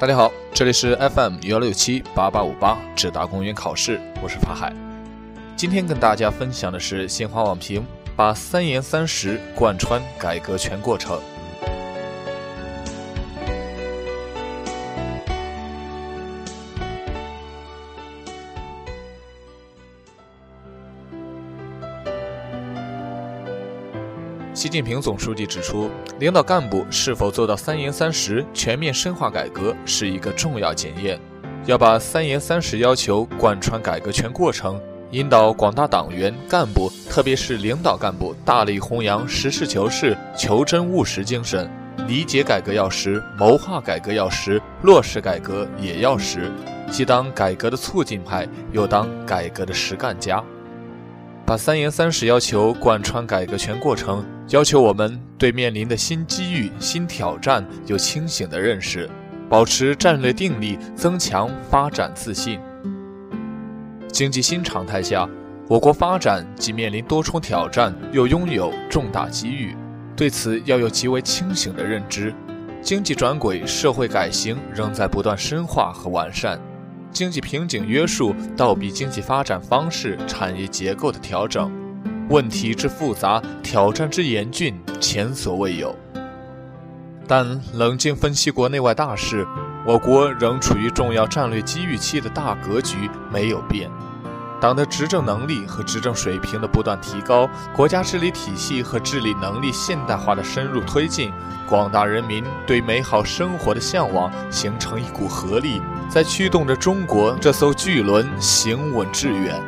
大家好，这里是 FM 幺六七八八五八智达公务员考试，我是法海。今天跟大家分享的是新华网评，把三严三实贯穿改革全过程。习近平总书记指出，领导干部是否做到“三严三实”全面深化改革是一个重要检验。要把“三严三实”要求贯穿改革全过程，引导广大党员干部，特别是领导干部，大力弘扬实事求是、求真务实精神，理解改革要实，谋划改革要实，落实改革也要实，既当改革的促进派，又当改革的实干家。把“三严三实”要求贯穿改革全过程。要求我们对面临的新机遇、新挑战有清醒的认识，保持战略定力，增强发展自信。经济新常态下，我国发展既面临多重挑战，又拥有重大机遇，对此要有极为清醒的认知。经济转轨、社会改型仍在不断深化和完善，经济瓶颈约束倒逼经济发展方式、产业结构的调整。问题之复杂，挑战之严峻，前所未有。但冷静分析国内外大势，我国仍处于重要战略机遇期的大格局没有变。党的执政能力和执政水平的不断提高，国家治理体系和治理能力现代化的深入推进，广大人民对美好生活的向往，形成一股合力，在驱动着中国这艘巨轮行稳致远。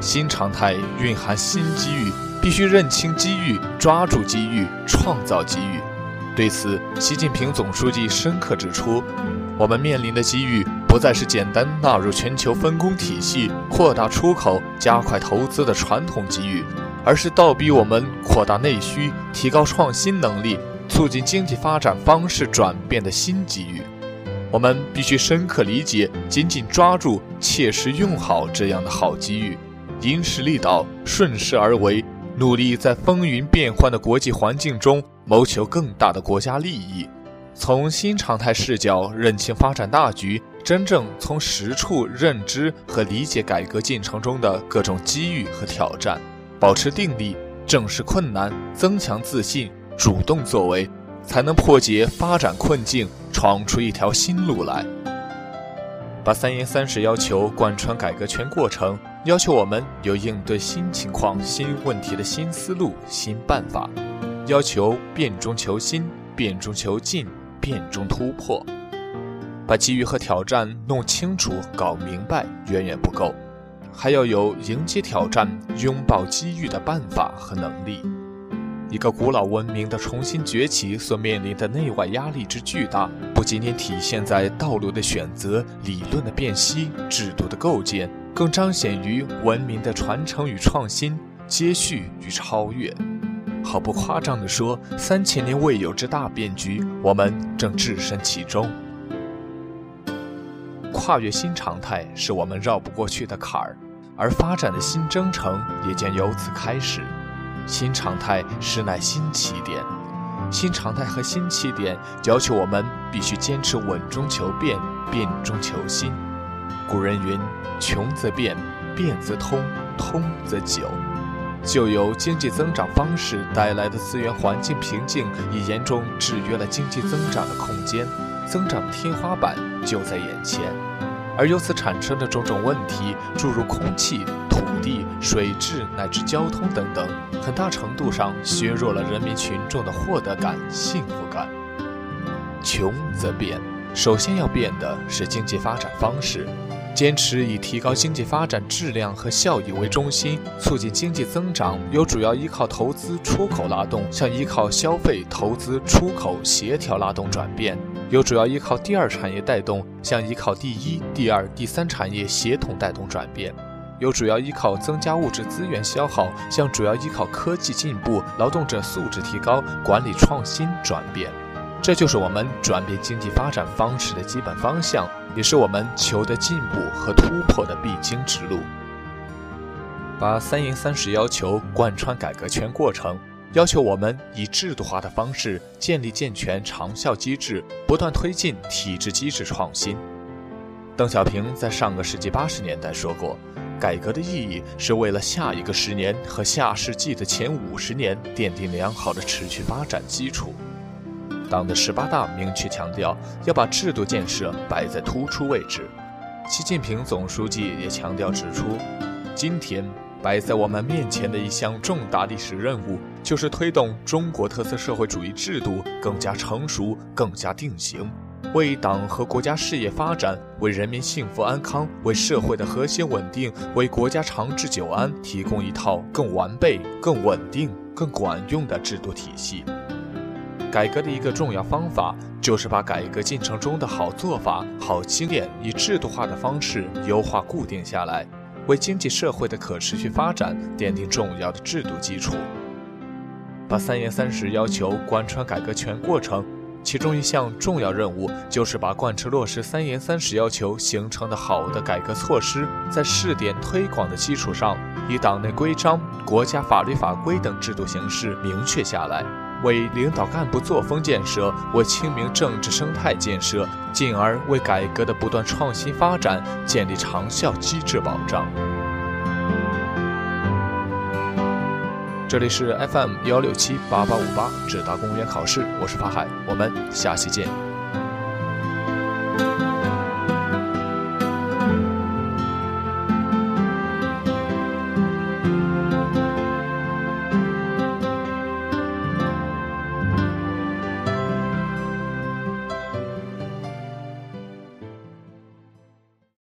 新常态蕴含新机遇，必须认清机遇，抓住机遇，创造机遇。对此，习近平总书记深刻指出，我们面临的机遇不再是简单纳入全球分工体系、扩大出口、加快投资的传统机遇，而是倒逼我们扩大内需、提高创新能力、促进经济发展方式转变的新机遇。我们必须深刻理解，紧紧抓住、切实用好这样的好机遇。因势利导，顺势而为，努力在风云变幻的国际环境中谋求更大的国家利益。从新常态视角认清发展大局，真正从实处认知和理解改革进程中的各种机遇和挑战，保持定力，正视困难，增强自信，主动作为，才能破解发展困境，闯出一条新路来。把“三严三实”要求贯穿改革全过程。要求我们有应对新情况、新问题的新思路、新办法，要求变中求新、变中求进、变中突破。把机遇和挑战弄清楚、搞明白远远不够，还要有迎接挑战、拥抱机遇的办法和能力。一个古老文明的重新崛起所面临的内外压力之巨大，不仅仅体现在道路的选择、理论的辨析、制度的构建。更彰显于文明的传承与创新、接续与超越。毫不夸张地说，三千年未有之大变局，我们正置身其中。跨越新常态是我们绕不过去的坎儿，而发展的新征程也将由此开始。新常态实乃新起点，新常态和新起点要求我们必须坚持稳中求变，变中求新。古人云。穷则变，变则通，通则久。旧有经济增长方式带来的资源环境瓶颈，已严重制约了经济增长的空间，增长天花板就在眼前。而由此产生的种种问题，诸如空气、土地、水质乃至交通等等，很大程度上削弱了人民群众的获得感、幸福感。穷则变，首先要变的是经济发展方式。坚持以提高经济发展质量和效益为中心，促进经济增长，由主要依靠投资出口拉动，向依靠消费、投资、出口协调拉动转变；由主要依靠第二产业带动，向依靠第一、第二、第三产业协同带动转变；由主要依靠增加物质资源消耗，向主要依靠科技进步、劳动者素质提高、管理创新转变。这就是我们转变经济发展方式的基本方向，也是我们求得进步和突破的必经之路。把“三严三实”要求贯穿改革全过程，要求我们以制度化的方式建立健全长效机制，不断推进体制机制创新。邓小平在上个世纪八十年代说过：“改革的意义是为了下一个十年和下世纪的前五十年奠定良好的持续发展基础。”党的十八大明确强调要把制度建设摆在突出位置。习近平总书记也强调指出，今天。摆在我们面前的一项重大历史任务，就是推动中国特色社会主义制度更加成熟、更加定型，为党和国家事业发展、为人民幸福安康、为社会的和谐稳定、为国家长治久安提供一套更完备、更稳定、更管用的制度体系。改革的一个重要方法，就是把改革进程中的好做法、好经验，以制度化的方式优化固定下来。为经济社会的可持续发展奠定重要的制度基础，把三严三实要求贯穿改革全过程。其中一项重要任务，就是把贯彻落实三严三实要求形成的好的改革措施，在试点推广的基础上，以党内规章、国家法律法规等制度形式明确下来。为领导干部作风建设，为清明政治生态建设，进而为改革的不断创新发展建立长效机制保障。这里是 FM 幺六七八八五八，智达公务员考试，我是法海，我们下期见。